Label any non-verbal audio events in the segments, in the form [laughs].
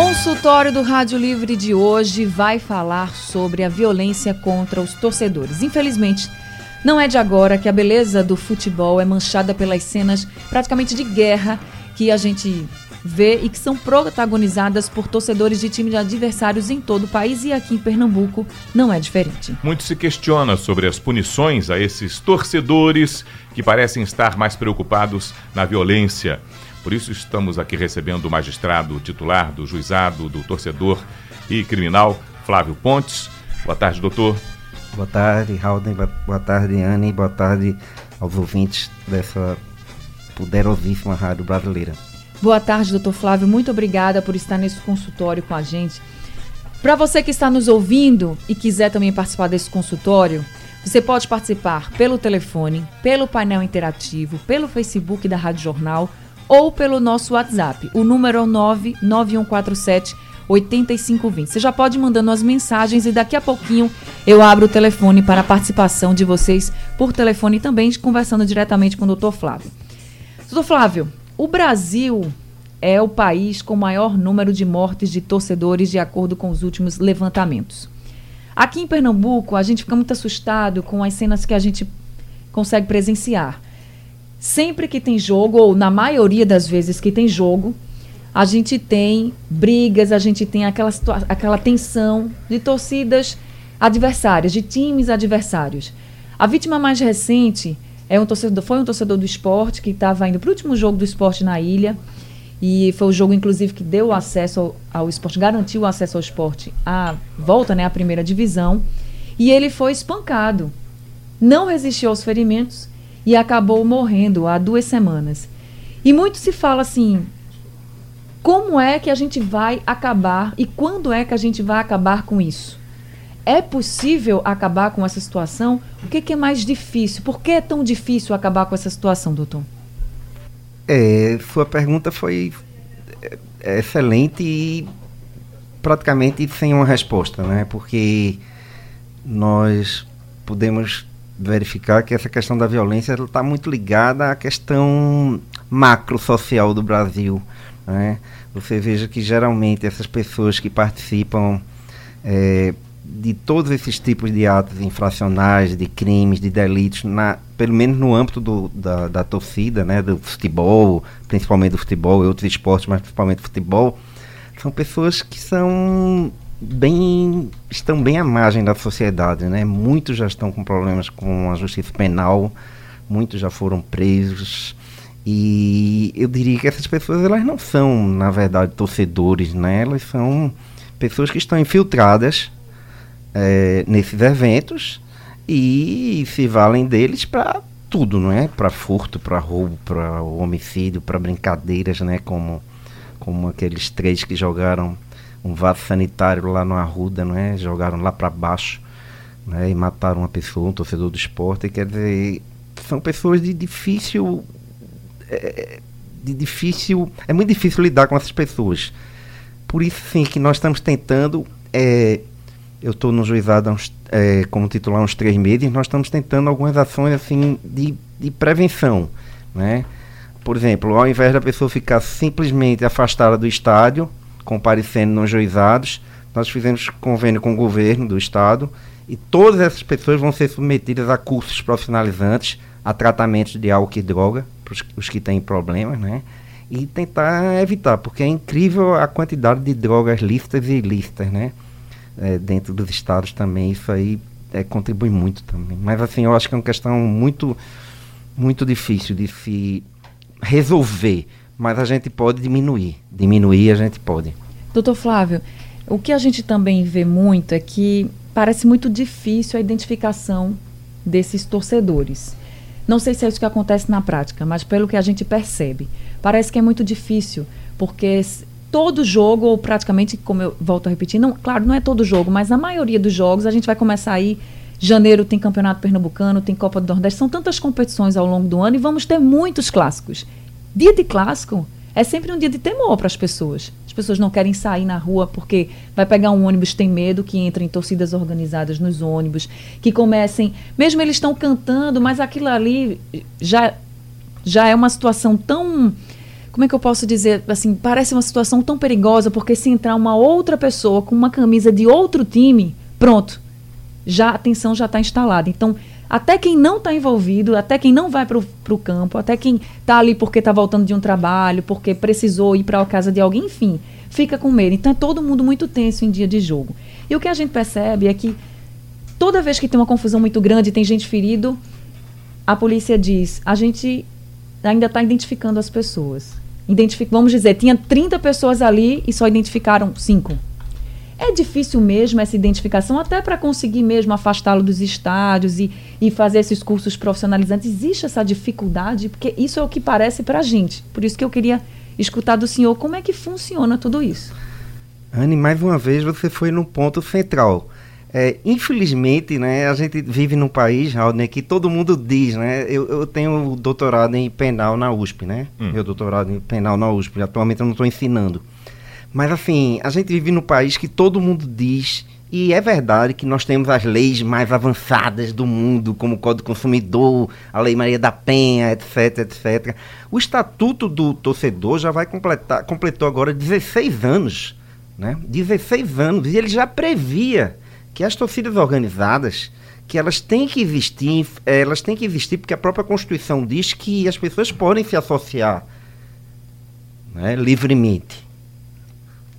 Consultório do Rádio Livre de hoje vai falar sobre a violência contra os torcedores. Infelizmente, não é de agora que a beleza do futebol é manchada pelas cenas praticamente de guerra que a gente vê e que são protagonizadas por torcedores de times adversários em todo o país e aqui em Pernambuco não é diferente. Muito se questiona sobre as punições a esses torcedores que parecem estar mais preocupados na violência. Por isso estamos aqui recebendo o magistrado titular do juizado do torcedor e criminal, Flávio Pontes. Boa tarde, doutor. Boa tarde, Raul. Boa tarde, Anne. Boa tarde aos ouvintes dessa poderosíssima rádio brasileira. Boa tarde, doutor Flávio. Muito obrigada por estar nesse consultório com a gente. Para você que está nos ouvindo e quiser também participar desse consultório, você pode participar pelo telefone, pelo painel interativo, pelo Facebook da Rádio Jornal ou pelo nosso WhatsApp. O número é o 99147 8520. Você já pode mandando as mensagens e daqui a pouquinho eu abro o telefone para a participação de vocês por telefone também conversando diretamente com o doutor Flávio. Doutor Flávio, o Brasil é o país com maior número de mortes de torcedores de acordo com os últimos levantamentos. Aqui em Pernambuco, a gente fica muito assustado com as cenas que a gente consegue presenciar. Sempre que tem jogo, ou na maioria das vezes que tem jogo, a gente tem brigas, a gente tem aquela, aquela tensão de torcidas adversárias, de times adversários. A vítima mais recente é um torcedor, foi um torcedor do esporte que estava indo para o último jogo do esporte na ilha. E foi o jogo, inclusive, que deu acesso ao, ao esporte, garantiu o acesso ao esporte à volta né, à primeira divisão. E ele foi espancado. Não resistiu aos ferimentos e acabou morrendo há duas semanas. E muito se fala assim: como é que a gente vai acabar e quando é que a gente vai acabar com isso? É possível acabar com essa situação? O que, que é mais difícil? Por que é tão difícil acabar com essa situação, doutor? É, sua pergunta foi é, excelente e praticamente sem uma resposta, né? Porque nós podemos verificar que essa questão da violência está muito ligada à questão macro social do Brasil. Né? Você veja que geralmente essas pessoas que participam é, de todos esses tipos de atos infracionais, de crimes, de delitos, na, pelo menos no âmbito do, da, da torcida, né, do futebol, principalmente do futebol e outros esportes, mas principalmente do futebol, são pessoas que são bem estão bem à margem da sociedade, né? Muitos já estão com problemas com a justiça penal, muitos já foram presos e eu diria que essas pessoas elas não são na verdade torcedores, né? Elas são pessoas que estão infiltradas é, nesses eventos e se valem deles para tudo, não é? Para furto, para roubo, para homicídio, para brincadeiras, né? Como como aqueles três que jogaram um vaso sanitário lá no Arruda, não é? Jogaram lá para baixo, né? E mataram uma pessoa, um torcedor do esporte. Quer dizer, são pessoas de difícil, é, de difícil, é muito difícil lidar com essas pessoas. Por isso, sim, que nós estamos tentando. É, eu estou no juizado uns, é, como titular uns três meses. Nós estamos tentando algumas ações assim de, de prevenção, né? Por exemplo, ao invés da pessoa ficar simplesmente afastada do estádio, comparecendo nos juizados. Nós fizemos convênio com o governo do estado e todas essas pessoas vão ser submetidas a cursos profissionalizantes, a tratamentos de álcool e droga, para os que têm problemas, né? E tentar evitar, porque é incrível a quantidade de drogas lícitas e ilícitas, né? É, dentro dos estados também, isso aí é, contribui muito também. Mas assim, eu acho que é uma questão muito, muito difícil de se resolver mas a gente pode diminuir. Diminuir a gente pode. Doutor Flávio, o que a gente também vê muito é que parece muito difícil a identificação desses torcedores. Não sei se é isso que acontece na prática, mas pelo que a gente percebe, parece que é muito difícil, porque todo jogo, ou praticamente, como eu volto a repetir, não, claro, não é todo jogo, mas na maioria dos jogos a gente vai começar aí. Janeiro tem Campeonato Pernambucano, tem Copa do Nordeste, são tantas competições ao longo do ano e vamos ter muitos clássicos. Dia de clássico é sempre um dia de temor para as pessoas. As pessoas não querem sair na rua porque vai pegar um ônibus, tem medo que entrem torcidas organizadas nos ônibus, que comecem, mesmo eles estão cantando, mas aquilo ali já já é uma situação tão como é que eu posso dizer, assim, parece uma situação tão perigosa, porque se entrar uma outra pessoa com uma camisa de outro time, pronto, já a tensão já está instalada. Então, até quem não está envolvido, até quem não vai para o campo, até quem está ali porque está voltando de um trabalho, porque precisou ir para a casa de alguém, enfim, fica com medo. Então, é todo mundo muito tenso em dia de jogo. E o que a gente percebe é que toda vez que tem uma confusão muito grande, tem gente ferido, a polícia diz, a gente ainda está identificando as pessoas identific, vamos dizer, tinha 30 pessoas ali e só identificaram 5. É difícil mesmo essa identificação, até para conseguir mesmo afastá-lo dos estádios e, e fazer esses cursos profissionalizantes. Existe essa dificuldade, porque isso é o que parece para a gente. Por isso que eu queria escutar do senhor como é que funciona tudo isso. Anne, mais uma vez você foi no ponto central. É, infelizmente, né, a gente vive num país, Raul, que todo mundo diz, né? Eu, eu tenho doutorado em penal na USP, né? Hum. Meu doutorado em penal na USP. Atualmente eu não estou ensinando. Mas assim, a gente vive num país que todo mundo diz, e é verdade que nós temos as leis mais avançadas do mundo, como o Código do Consumidor, a Lei Maria da Penha, etc, etc. O Estatuto do Torcedor já vai completar, completou agora 16 anos, né? 16 anos, e ele já previa que as torcidas organizadas que elas têm que existir, elas têm que existir porque a própria Constituição diz que as pessoas podem se associar né, livremente.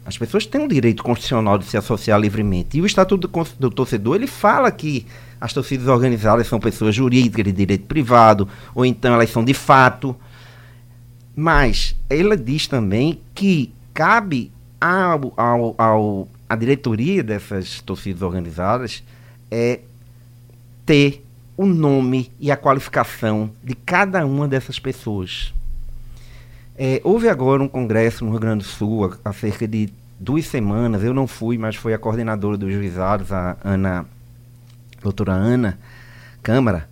As pessoas têm o direito constitucional de se associar livremente. E o Estatuto do, do Torcedor, ele fala que as torcidas organizadas são pessoas jurídicas de direito privado, ou então elas são de fato. Mas ela diz também que cabe ao, ao, ao a diretoria dessas torcidas organizadas é ter o nome e a qualificação de cada uma dessas pessoas. É, houve agora um congresso no Rio Grande do Sul, há, há, cerca de duas semanas, eu não fui, mas foi a coordenadora dos juizados, a Ana, a doutora Ana Câmara,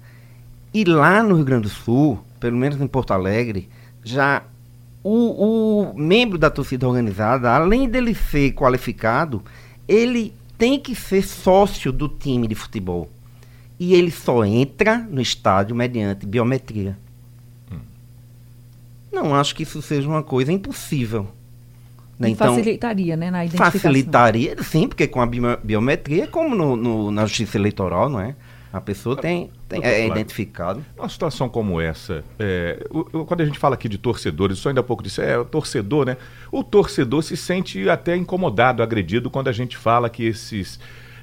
e lá no Rio Grande do Sul, pelo menos em Porto Alegre, já o, o membro da torcida organizada, além dele ser qualificado, ele tem que ser sócio do time de futebol. E ele só entra no estádio mediante biometria. Não acho que isso seja uma coisa impossível. Né? Então, facilitaria, né, na identificação. Facilitaria, sim, porque com a biometria, como no, no, na justiça eleitoral, não é? A pessoa tem, tem é, é identificado. Uma situação como essa, é, o, quando a gente fala aqui de torcedores, só ainda há pouco disse, é o torcedor, né? O torcedor se sente até incomodado, agredido quando a gente fala que esses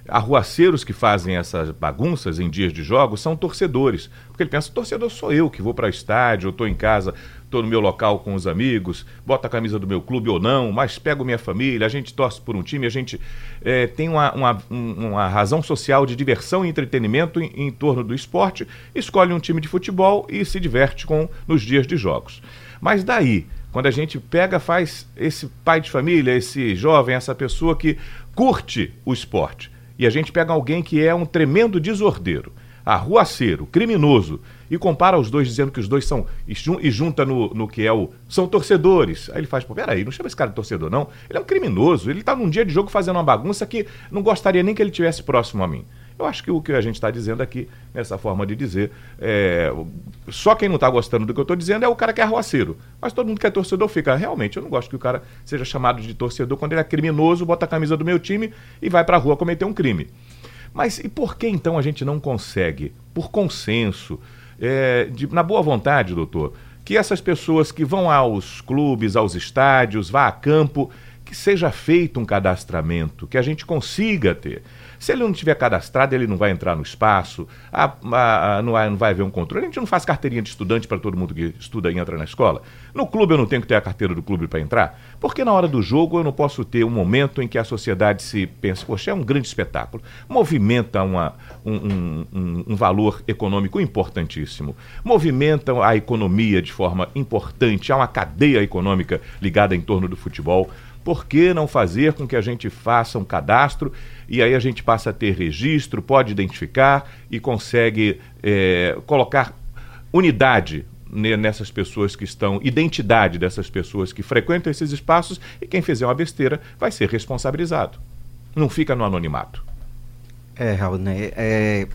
arruaceiros que fazem essas bagunças em dias de jogos são torcedores. Porque ele pensa, torcedor sou eu que vou para o estádio, eu estou em casa, estou no meu local com os amigos, boto a camisa do meu clube ou não, mas pego minha família, a gente torce por um time, a gente é, tem uma, uma, uma, razão social de diversão e entretenimento em, em, torno do esporte, escolhe um time de futebol e se diverte com nos dias de jogos. Mas daí, quando a gente pega, faz esse pai de família, esse jovem, essa pessoa que curte o esporte, e a gente pega alguém que é um tremendo desordeiro, arruaceiro, criminoso, e compara os dois dizendo que os dois são. e junta no, no que é o. são torcedores. Aí ele faz, pô, peraí, não chama esse cara de torcedor, não. Ele é um criminoso, ele tá num dia de jogo fazendo uma bagunça que não gostaria nem que ele tivesse próximo a mim. Eu acho que o que a gente está dizendo aqui, nessa forma de dizer, é, só quem não está gostando do que eu estou dizendo é o cara que é arruaceiro. Mas todo mundo que é torcedor fica, realmente, eu não gosto que o cara seja chamado de torcedor quando ele é criminoso, bota a camisa do meu time e vai para a rua cometer um crime. Mas e por que então a gente não consegue, por consenso, é, de, na boa vontade, doutor, que essas pessoas que vão aos clubes, aos estádios, vá a campo, que seja feito um cadastramento, que a gente consiga ter. Se ele não tiver cadastrado, ele não vai entrar no espaço, a, a, a, não, vai, não vai haver um controle. A gente não faz carteirinha de estudante para todo mundo que estuda e entra na escola. No clube eu não tenho que ter a carteira do clube para entrar, porque na hora do jogo eu não posso ter um momento em que a sociedade se pensa, poxa, é um grande espetáculo, movimenta uma, um, um, um valor econômico importantíssimo, movimenta a economia de forma importante, há uma cadeia econômica ligada em torno do futebol por que não fazer com que a gente faça um cadastro e aí a gente passa a ter registro, pode identificar e consegue é, colocar unidade nessas pessoas que estão, identidade dessas pessoas que frequentam esses espaços e quem fizer uma besteira vai ser responsabilizado. Não fica no anonimato. É, Raul, né? É,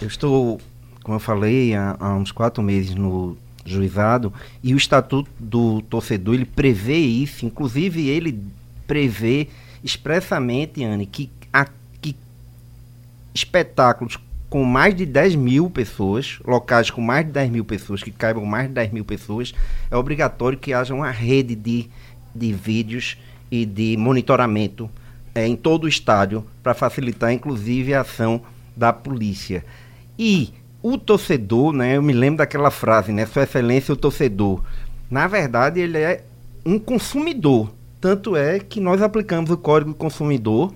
eu estou, como eu falei, há, há uns quatro meses no juizado e o estatuto do torcedor ele prevê isso, inclusive ele prevê expressamente, Anne, que, a, que espetáculos com mais de 10 mil pessoas, locais com mais de 10 mil pessoas, que caibam mais de 10 mil pessoas, é obrigatório que haja uma rede de, de vídeos e de monitoramento é, em todo o estádio para facilitar, inclusive, a ação da polícia. E o torcedor, né, eu me lembro daquela frase, né, Sua Excelência, o torcedor. Na verdade, ele é um consumidor. Tanto é que nós aplicamos o Código do Consumidor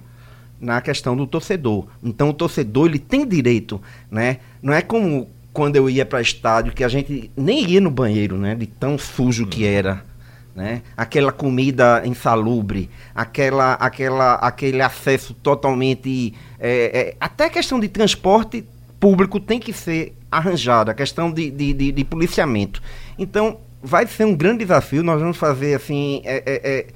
na questão do torcedor. Então o torcedor ele tem direito, né? Não é como quando eu ia para estádio que a gente nem ia no banheiro, né? De tão sujo que era, né? Aquela comida insalubre, aquela, aquela, aquele acesso totalmente, é, é, até questão de transporte público tem que ser arranjada, a questão de, de, de, de policiamento. Então vai ser um grande desafio. Nós vamos fazer assim. É, é, é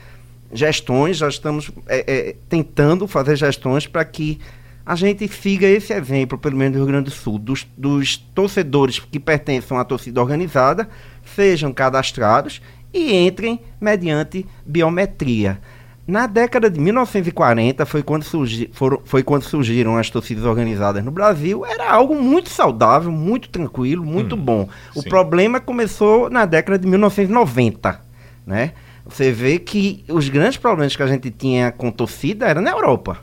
gestões, já estamos é, é, tentando fazer gestões para que a gente siga esse exemplo, pelo menos no Rio Grande do Sul, dos, dos torcedores que pertencem à torcida organizada sejam cadastrados e entrem mediante biometria. Na década de 1940 foi quando, surgi, foram, foi quando surgiram as torcidas organizadas no Brasil. Era algo muito saudável, muito tranquilo, muito hum, bom. O sim. problema começou na década de 1990, né? Você vê que os grandes problemas que a gente tinha com torcida era na Europa.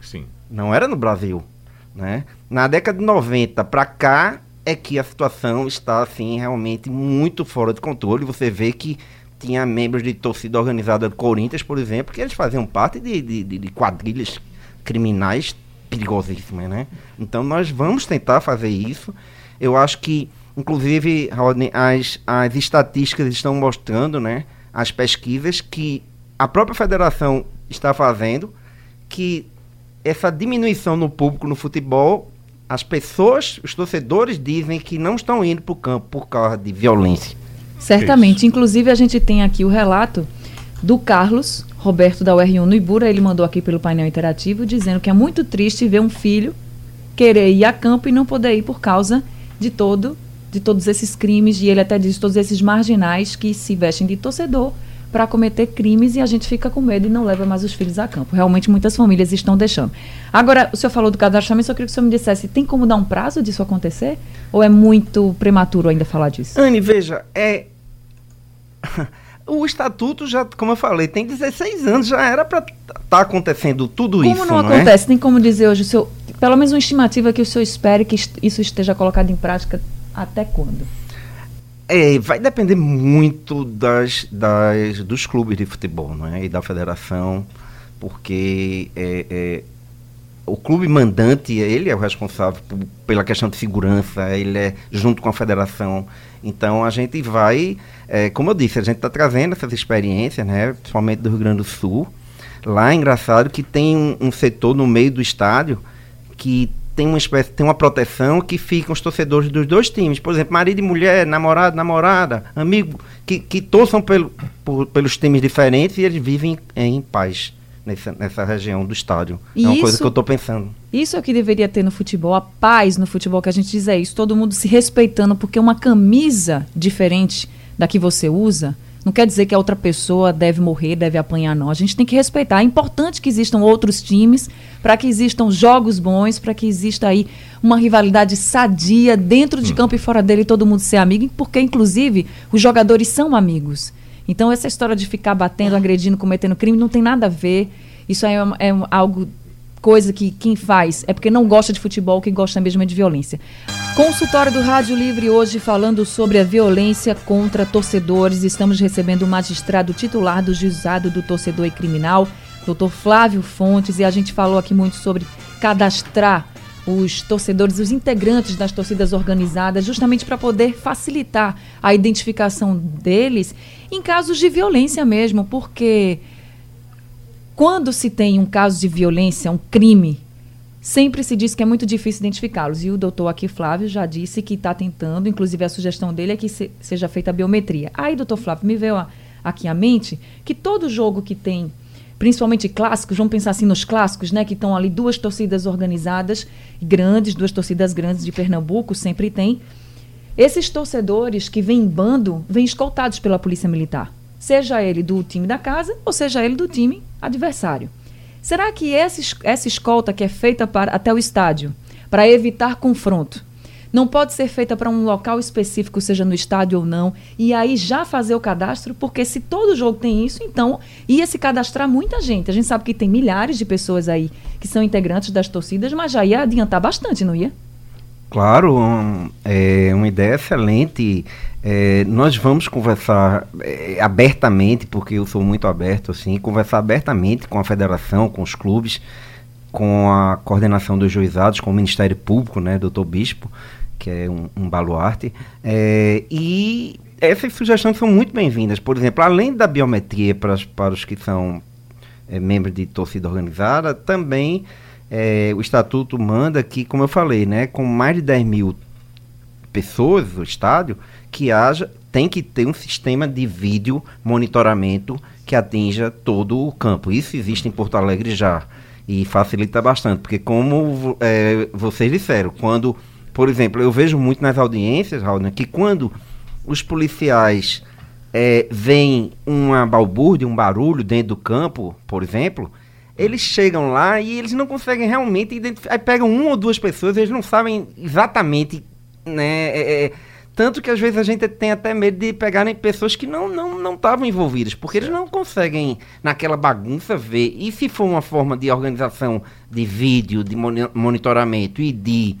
Sim. Não era no Brasil, né? Na década de 90 para cá é que a situação está assim realmente muito fora de controle. Você vê que tinha membros de torcida organizada do Corinthians, por exemplo, que eles faziam parte de, de, de quadrilhas criminais perigosíssimas, né? Então nós vamos tentar fazer isso. Eu acho que, inclusive, as, as estatísticas estão mostrando, né? as pesquisas que a própria federação está fazendo, que essa diminuição no público no futebol, as pessoas, os torcedores dizem que não estão indo para o campo por causa de violência. Certamente. Isso. Inclusive, a gente tem aqui o relato do Carlos Roberto da UR1 no Ibura. Ele mandou aqui pelo painel interativo dizendo que é muito triste ver um filho querer ir a campo e não poder ir por causa de todo de todos esses crimes, e ele até diz todos esses marginais que se vestem de torcedor para cometer crimes e a gente fica com medo e não leva mais os filhos a campo. Realmente muitas famílias estão deixando. Agora, o senhor falou do cadastramento, só queria que o senhor me dissesse, tem como dar um prazo disso acontecer? Ou é muito prematuro ainda falar disso? Anne, veja, é... [laughs] o estatuto já, como eu falei, tem 16 anos, já era para estar tá acontecendo tudo como isso. Como não, não é? acontece? É? Tem como dizer hoje, o senhor, pelo menos uma estimativa que o senhor espere que isso esteja colocado em prática até quando? É, vai depender muito das, das, dos clubes de futebol né, e da federação, porque é, é, o clube mandante, ele é o responsável por, pela questão de segurança, ele é junto com a federação. Então a gente vai, é, como eu disse, a gente está trazendo essas experiências, né, principalmente do Rio Grande do Sul. Lá é engraçado que tem um, um setor no meio do estádio que tem uma espécie, tem uma proteção que ficam os torcedores dos dois times. Por exemplo, marido e mulher, namorado, namorada, amigo, que, que torçam pelo, por, pelos times diferentes e eles vivem em paz nessa, nessa região do estádio. E é uma isso, coisa que eu estou pensando. Isso é o que deveria ter no futebol, a paz no futebol, que a gente diz é isso, todo mundo se respeitando, porque uma camisa diferente da que você usa não quer dizer que a outra pessoa deve morrer, deve apanhar, não. A gente tem que respeitar. É importante que existam outros times, para que existam jogos bons, para que exista aí uma rivalidade sadia dentro de hum. campo e fora dele, todo mundo ser amigo, porque, inclusive, os jogadores são amigos. Então, essa história de ficar batendo, agredindo, cometendo crime, não tem nada a ver. Isso é, é algo coisa que quem faz é porque não gosta de futebol, quem gosta mesmo é de violência. Consultório do Rádio Livre hoje falando sobre a violência contra torcedores. Estamos recebendo o magistrado titular do Juizado do Torcedor e Criminal, Dr. Flávio Fontes, e a gente falou aqui muito sobre cadastrar os torcedores, os integrantes das torcidas organizadas, justamente para poder facilitar a identificação deles em casos de violência mesmo, porque quando se tem um caso de violência, um crime, sempre se diz que é muito difícil identificá-los. E o doutor aqui, Flávio, já disse que está tentando, inclusive a sugestão dele é que se, seja feita a biometria. Aí, doutor Flávio, me veio a, aqui à mente que todo jogo que tem, principalmente clássicos, vamos pensar assim nos clássicos, né? Que estão ali duas torcidas organizadas, grandes, duas torcidas grandes de Pernambuco, sempre tem. Esses torcedores que vêm em bando, vêm escoltados pela polícia militar. Seja ele do time da casa ou seja ele do time adversário. Será que essa, essa escolta que é feita para, até o estádio, para evitar confronto, não pode ser feita para um local específico, seja no estádio ou não, e aí já fazer o cadastro? Porque se todo jogo tem isso, então ia se cadastrar muita gente. A gente sabe que tem milhares de pessoas aí que são integrantes das torcidas, mas já ia adiantar bastante, não ia? Claro, é uma ideia excelente. É, nós vamos conversar é, abertamente, porque eu sou muito aberto, assim, conversar abertamente com a federação, com os clubes, com a coordenação dos juizados, com o Ministério Público, né, doutor Bispo, que é um, um baluarte. É, e essas sugestões são muito bem-vindas. Por exemplo, além da biometria para, para os que são é, membros de torcida organizada, também é, o estatuto manda que, como eu falei, né, com mais de 10 mil pessoas no estádio, que haja, tem que ter um sistema de vídeo monitoramento que atinja todo o campo. Isso existe em Porto Alegre já e facilita bastante, porque como é, vocês disseram, quando, por exemplo, eu vejo muito nas audiências, Raul, que quando os policiais é, veem uma balbúrdia, um barulho dentro do campo, por exemplo, eles chegam lá e eles não conseguem realmente identificar. Aí pegam uma ou duas pessoas, eles não sabem exatamente, né? É, é, tanto que às vezes a gente tem até medo de pegarem pessoas que não não não estavam envolvidas, porque eles não conseguem naquela bagunça ver. E se for uma forma de organização de vídeo, de monitoramento e de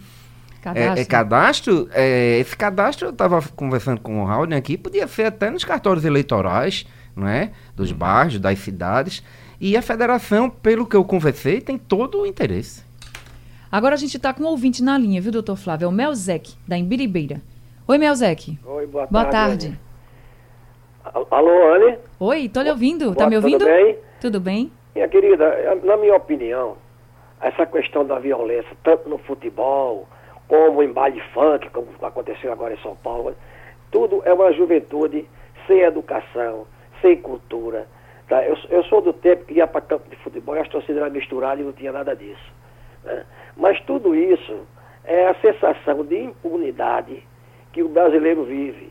cadastro, é, é, cadastro é, esse cadastro eu estava conversando com o Raul aqui, podia ser até nos cartórios eleitorais, não é? Dos uhum. bairros, das cidades. E a federação, pelo que eu conversei, tem todo o interesse. Agora a gente está com um ouvinte na linha, viu, doutor Flávio? É o Melzec, da Embiribeira. Oi, Melzec. Oi, boa, boa tarde. tarde. Alô, Anne? Oi, tô lhe ouvindo. Boa, tá me ouvindo? Tudo bem? Tudo bem. Minha querida, na minha opinião, essa questão da violência, tanto no futebol, como em baile funk, como aconteceu agora em São Paulo, tudo é uma juventude sem educação, sem cultura, Tá? Eu, eu sou do tempo que ia para campo de futebol e as torcidas eram misturadas e não tinha nada disso. Né? Mas tudo isso é a sensação de impunidade que o brasileiro vive.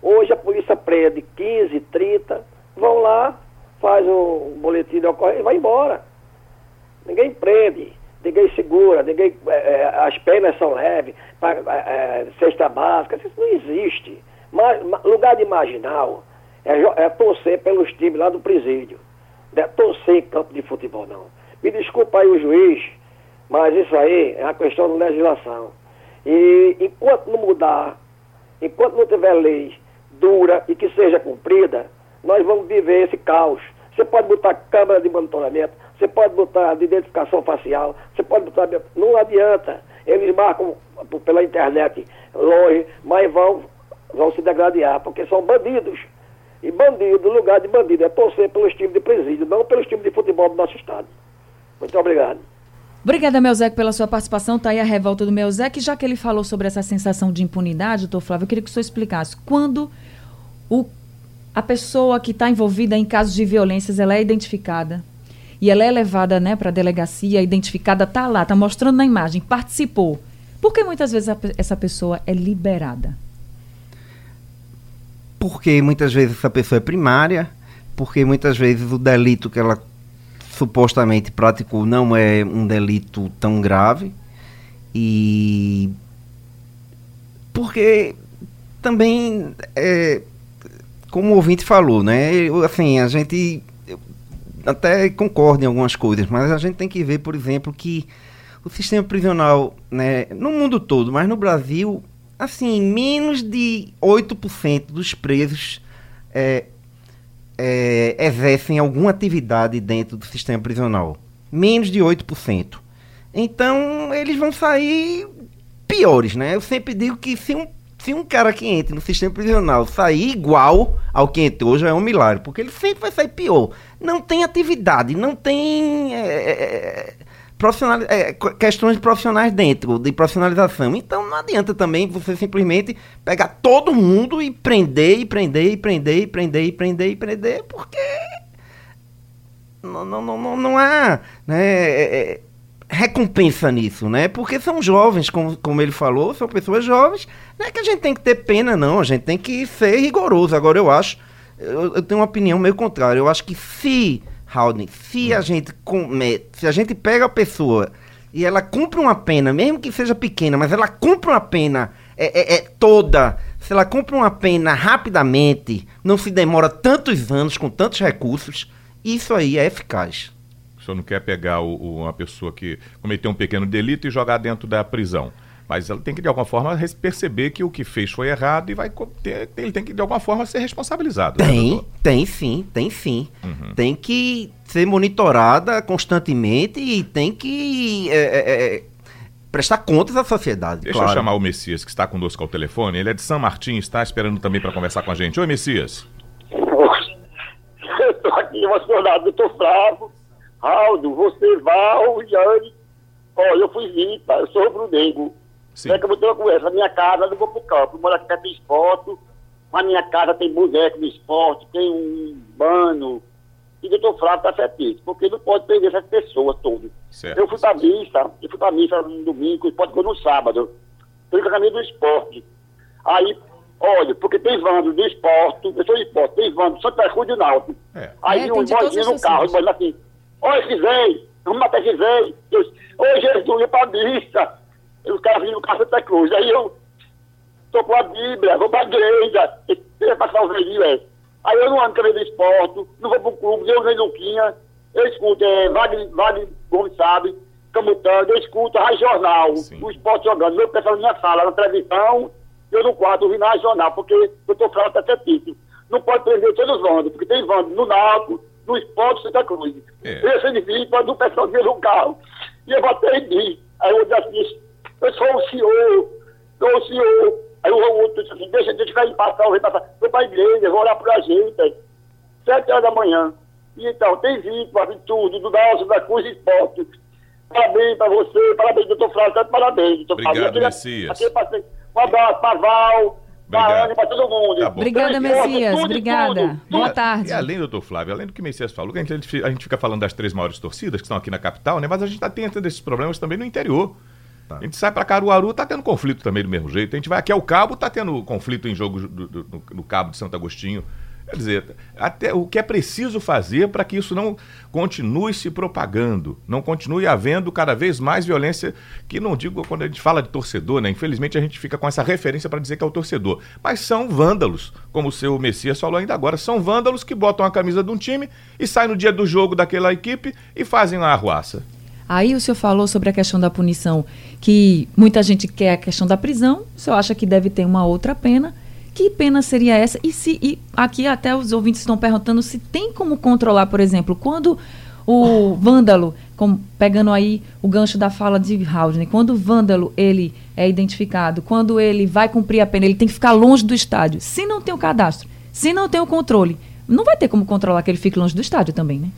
Hoje a polícia prende 15, 30, vão lá, faz um boletim de ocorrência e vai embora. Ninguém prende, ninguém segura, ninguém, é, é as penas são leves, pra, é, é, cesta básica, isso não existe. Mas, lugar de marginal é, é torcer pelos times lá do presídio. Não é torcer em campo de futebol, não. Me desculpa aí o juiz, mas isso aí é uma questão de legislação. E enquanto não mudar, enquanto não tiver lei dura e que seja cumprida, nós vamos viver esse caos. Você pode botar câmera de monitoramento, você pode botar de identificação facial, você pode botar. Não adianta. Eles marcam pela internet longe, mas vão, vão se degradar, porque são bandidos. E bandido, lugar de bandido é torcer pelos times de presídio, não pelos times de futebol do nosso estado. Muito obrigado. Obrigada, Melzec, pela sua participação. Está aí a revolta do Melzec. Já que ele falou sobre essa sensação de impunidade, doutor Flávio, eu queria que o senhor explicasse. Quando o, a pessoa que está envolvida em casos de violências ela é identificada e ela é levada né, para a delegacia, identificada, está lá, está mostrando na imagem, participou. Por que muitas vezes a, essa pessoa é liberada? Porque muitas vezes essa pessoa é primária, porque muitas vezes o delito que ela supostamente praticou não é um delito tão grave e porque também é, como o ouvinte falou, né? Assim, a gente até concorda em algumas coisas, mas a gente tem que ver, por exemplo, que o sistema prisional, né, no mundo todo, mas no Brasil, assim, menos de 8% dos presos é, é, exercem alguma atividade dentro do sistema prisional. Menos de 8%. Então, eles vão sair piores, né? Eu sempre digo que se um se um cara que entra no sistema prisional sair igual ao que entrou, já é um milagre, porque ele sempre vai sair pior. Não tem atividade, não tem é, é, é profissional, é, questões profissionais dentro, de profissionalização. Então não adianta também você simplesmente pegar todo mundo e prender, e prender, e prender, e prender, e prender, e prender, porque não, não, não, não há né, é, é, recompensa nisso, né? Porque são jovens, como, como ele falou, são pessoas jovens, não é que a gente tem que ter pena, não, a gente tem que ser rigoroso. Agora eu acho, eu, eu tenho uma opinião meio contrária, eu acho que se Haldane, se a gente comete, se a gente pega a pessoa e ela cumpre uma pena, mesmo que seja pequena, mas ela cumpre uma pena é, é, é toda, se ela cumpre uma pena rapidamente, não se demora tantos anos com tantos recursos, isso aí é eficaz. O senhor não quer pegar o, o, uma pessoa que cometeu um pequeno delito e jogar dentro da prisão. Mas ela tem que, de alguma forma, perceber que o que fez foi errado e vai ter, ele tem que, de alguma forma, ser responsabilizado. Né, tem, né, tem sim, tem sim. Uhum. Tem que ser monitorada constantemente e tem que é, é, é, prestar contas à sociedade. Deixa claro. eu chamar o Messias, que está conosco ao telefone. Ele é de São Martim, está esperando também para conversar com a gente. Oi, Messias. [laughs] Eu estou aqui emocionado, doutor Flávio, Aldo, você, Val, Yane. Olha, eu fui vítima, eu sou rubro-negro. Sim. É que eu vou ter uma conversa. Na minha casa, eu não vou pro campo. Eu moro aqui tem esporte. Na minha casa tem boneco de esporte, tem um bano. E o doutor Flávio tá certíssimo, porque não pode perder essas pessoas todas. Certo. Eu fui pra missa, eu fui pra missa no domingo, pode ir no sábado. Fui com a caminho do esporte. Aí, olha, porque tem vando do esporte, eu sou de esporte, tem vando Santa Cruz de Náutico. É. Aí é, um boizinho no carro, ele assim, olha, Gisei, vamos matar Gisei. Oi, Jesus, ia pra missa os caras vinham no carro Santa Cruz. Aí eu tô com a Bíblia, vou pra igreja, [laughs] ia passar o velhinho, é. Aí eu não ando querendo esporte, não vou pro clube, eu nem Luquinha, eu escuto, é, Wagner, Wagner Gomes sabe, Camutando, eu escuto a jornal, Sim. o esporte jogando, meu pessoal na minha sala, na televisão, eu no quarto, ouvindo a jornal, porque eu tô falando até título. Não pode prender todos os vandos, porque tem vando no Náutico, no esporte Santa Cruz. É. Esse de vir, quando o pessoal no carro, e eu bater em mim. Aí eu disse eu sou o senhor, sou o senhor. Aí o outro disse assim, deixa, deixa eu passar, eu vou passar. Vou para a igreja, vou orar pra gente. Sete horas da manhã. E então, tem vítima, tem tudo, do Nelson da Cruz Esporte. Parabéns para você, parabéns, doutor Flávio, parabéns, doutor Flávio. Obrigado, Messias. Aqui, um abraço para Val, para Ana, para todo mundo. Tá Obrigada, Messias. Tudo, Obrigada. Tudo, Boa tarde. E além, doutor Flávio, além do que o Messias falou, a gente, a gente fica falando das três maiores torcidas que estão aqui na capital, né? Mas a gente está tendo esses problemas também no interior. Tá. A gente sai para Caruaru, tá tendo conflito também do mesmo jeito. A gente vai aqui ao Cabo, tá tendo conflito em jogo no Cabo de Santo Agostinho. Quer dizer, até o que é preciso fazer para que isso não continue se propagando, não continue havendo cada vez mais violência, que não digo quando a gente fala de torcedor, né? Infelizmente a gente fica com essa referência para dizer que é o torcedor. Mas são vândalos, como o seu Messias falou ainda agora, são vândalos que botam a camisa de um time e saem no dia do jogo daquela equipe e fazem uma arruaça. Aí o senhor falou sobre a questão da punição, que muita gente quer a questão da prisão, o senhor acha que deve ter uma outra pena. Que pena seria essa? E se e aqui até os ouvintes estão perguntando se tem como controlar, por exemplo, quando o vândalo, pegando aí o gancho da fala de Haldane, quando o vândalo ele é identificado, quando ele vai cumprir a pena, ele tem que ficar longe do estádio. Se não tem o cadastro, se não tem o controle, não vai ter como controlar que ele fique longe do estádio também, né?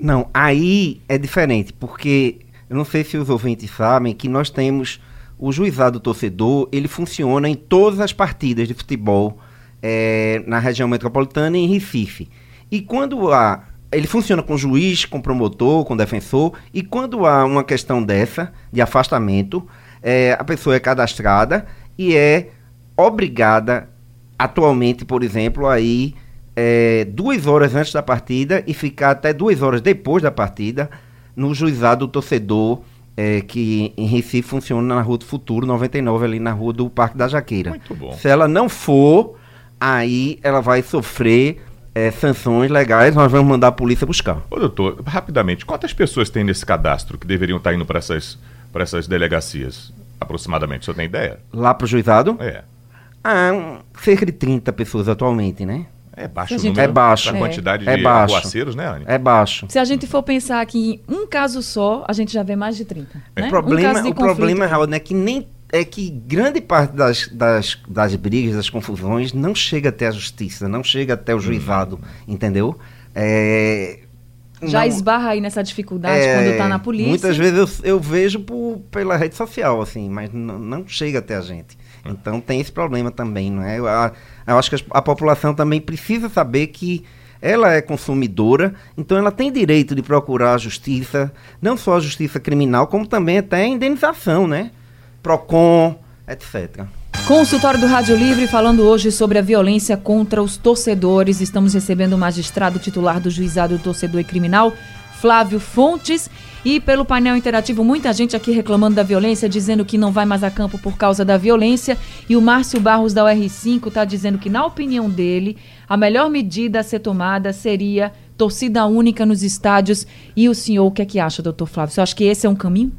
Não, aí é diferente, porque eu não sei se os ouvintes sabem que nós temos o juizado torcedor, ele funciona em todas as partidas de futebol é, na região metropolitana e em Recife. E quando há. Ele funciona com juiz, com promotor, com defensor, e quando há uma questão dessa, de afastamento, é, a pessoa é cadastrada e é obrigada, atualmente, por exemplo, a ir é, duas horas antes da partida e ficar até duas horas depois da partida no juizado do torcedor, é, que em Recife funciona na Rua do Futuro 99, ali na Rua do Parque da Jaqueira. Muito bom. Se ela não for, aí ela vai sofrer é, sanções legais, nós vamos mandar a polícia buscar. Ô doutor, rapidamente, quantas pessoas tem nesse cadastro que deveriam estar indo para essas, essas delegacias? Aproximadamente, o senhor tem ideia? Lá para o juizado? É. Ah, cerca de 30 pessoas atualmente, né? É baixo o número é baixo. da quantidade é de baixo. arruaceiros, né, Anne? É baixo. Se a gente for pensar que em um caso só, a gente já vê mais de 30. É. Né? O problema, um o problema Raul, é que nem é que grande parte das, das, das brigas, das confusões, não chega até a justiça, não chega até o uhum. juizado, entendeu? É, Já não, esbarra aí nessa dificuldade é, quando está na polícia? Muitas vezes eu, eu vejo por, pela rede social, assim, mas não chega até a gente. Então tem esse problema também, não é? Eu, eu acho que a, população também precisa saber que ela é consumidora, então ela tem direito de procurar a justiça, não só a justiça criminal, como também até a indenização, né? PROCON, etc. Consultório do Rádio Livre falando hoje sobre a violência contra os torcedores. Estamos recebendo o magistrado titular do Juizado do Torcedor e Criminal, Flávio Fontes. E pelo painel interativo, muita gente aqui reclamando da violência, dizendo que não vai mais a campo por causa da violência. E o Márcio Barros da UR5 está dizendo que, na opinião dele, a melhor medida a ser tomada seria torcida única nos estádios. E o senhor, o que é que acha, doutor Flávio? Você acha que esse é um caminho?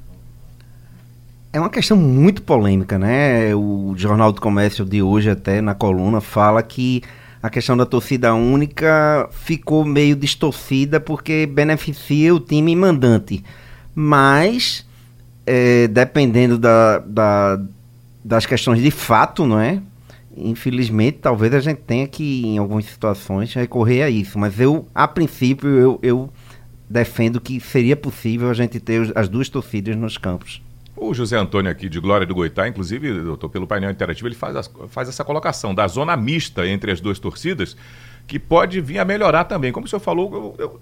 É uma questão muito polêmica, né? O Jornal do Comércio de hoje, até na coluna, fala que a questão da torcida única ficou meio distorcida porque beneficia o time mandante. Mas, é, dependendo da, da, das questões de fato, não é? Infelizmente, talvez a gente tenha que, em algumas situações, recorrer a isso. Mas eu, a princípio, eu, eu defendo que seria possível a gente ter as duas torcidas nos campos. O José Antônio aqui de Glória do Goitá, inclusive, doutor, pelo painel interativo, ele faz, as, faz essa colocação da zona mista entre as duas torcidas, que pode vir a melhorar também. Como o senhor falou, eu, eu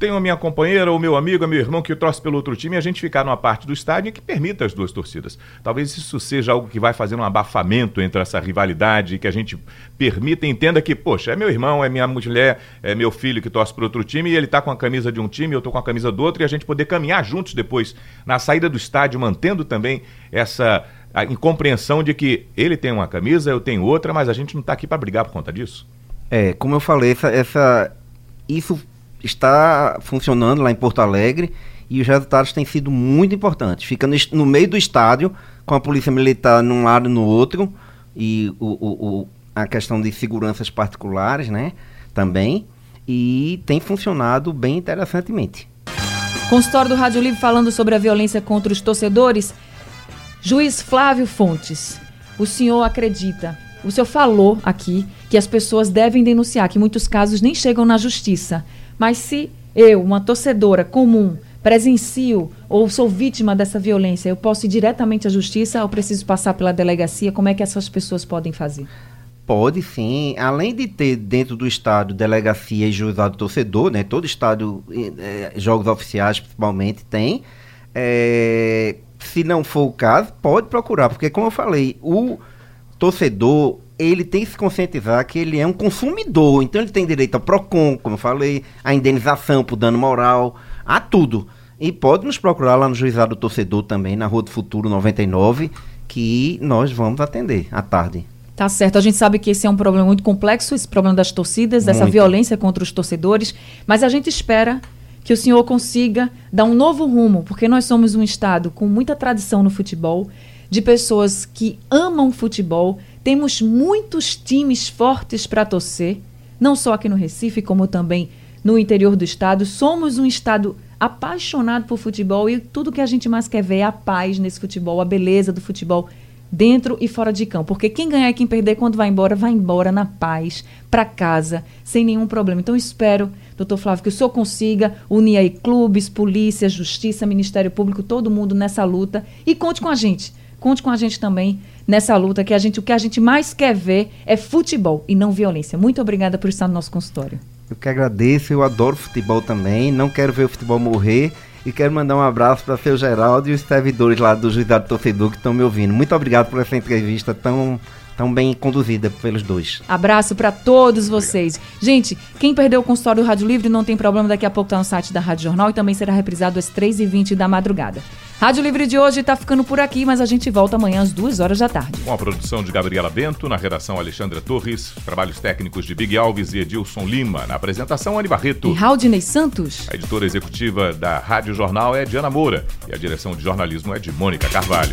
tenho a minha companheira, o meu amigo, meu irmão que torce pelo outro time e a gente ficar numa parte do estádio que permita as duas torcidas. Talvez isso seja algo que vai fazer um abafamento entre essa rivalidade, que a gente permita e entenda que, poxa, é meu irmão, é minha mulher, é meu filho que torce para outro time e ele está com a camisa de um time, eu estou com a camisa do outro e a gente poder caminhar juntos depois na saída do estádio, mantendo também essa a incompreensão de que ele tem uma camisa, eu tenho outra, mas a gente não está aqui para brigar por conta disso. É, como eu falei, essa, essa, isso está funcionando lá em Porto Alegre e os resultados têm sido muito importantes. Fica no, no meio do estádio, com a polícia militar num lado e no outro, e o, o, o, a questão de seguranças particulares, né, também, e tem funcionado bem interessantemente. Consultório do Rádio Livre falando sobre a violência contra os torcedores. Juiz Flávio Fontes, o senhor acredita o senhor falou aqui que as pessoas devem denunciar, que muitos casos nem chegam na justiça. Mas se eu, uma torcedora comum, presencio ou sou vítima dessa violência, eu posso ir diretamente à justiça ou preciso passar pela delegacia? Como é que essas pessoas podem fazer? Pode sim. Além de ter dentro do estádio delegacia e juizado torcedor, né? Todo estádio, eh, jogos oficiais principalmente, tem. É, se não for o caso, pode procurar, porque como eu falei, o torcedor, ele tem que se conscientizar que ele é um consumidor, então ele tem direito ao PROCON, como eu falei, a indenização por dano moral, a tudo. E pode nos procurar lá no Juizado do Torcedor também, na Rua do Futuro 99, que nós vamos atender à tarde. Tá certo. A gente sabe que esse é um problema muito complexo, esse problema das torcidas, dessa violência contra os torcedores, mas a gente espera que o senhor consiga dar um novo rumo, porque nós somos um estado com muita tradição no futebol de pessoas que amam futebol. Temos muitos times fortes para torcer, não só aqui no Recife, como também no interior do estado. Somos um estado apaixonado por futebol e tudo que a gente mais quer ver é a paz nesse futebol, a beleza do futebol dentro e fora de campo. Porque quem ganhar e quem perder, quando vai embora, vai embora na paz, para casa, sem nenhum problema. Então, espero, doutor Flávio, que o senhor consiga unir aí clubes, polícia, justiça, Ministério Público, todo mundo nessa luta e conte com a gente. Conte com a gente também nessa luta que a gente o que a gente mais quer ver é futebol e não violência. Muito obrigada por estar no nosso consultório. Eu que agradeço, eu adoro futebol também, não quero ver o futebol morrer e quero mandar um abraço para o seu Geraldo e os servidores lá do Juizado Torcedor que estão me ouvindo. Muito obrigado por essa entrevista tão tão bem conduzida pelos dois. Abraço para todos vocês. Gente, quem perdeu o consultório do Rádio Livre não tem problema, daqui a pouco tá no site da Rádio Jornal e também será reprisado às 3h20 da madrugada. Rádio Livre de hoje está ficando por aqui, mas a gente volta amanhã às 2 horas da tarde. Com a produção de Gabriela Bento, na redação Alexandra Torres, trabalhos técnicos de Big Alves e Edilson Lima, na apresentação Ani Barreto. E Raudinei Santos. A editora executiva da Rádio Jornal é Diana Moura e a direção de jornalismo é de Mônica Carvalho.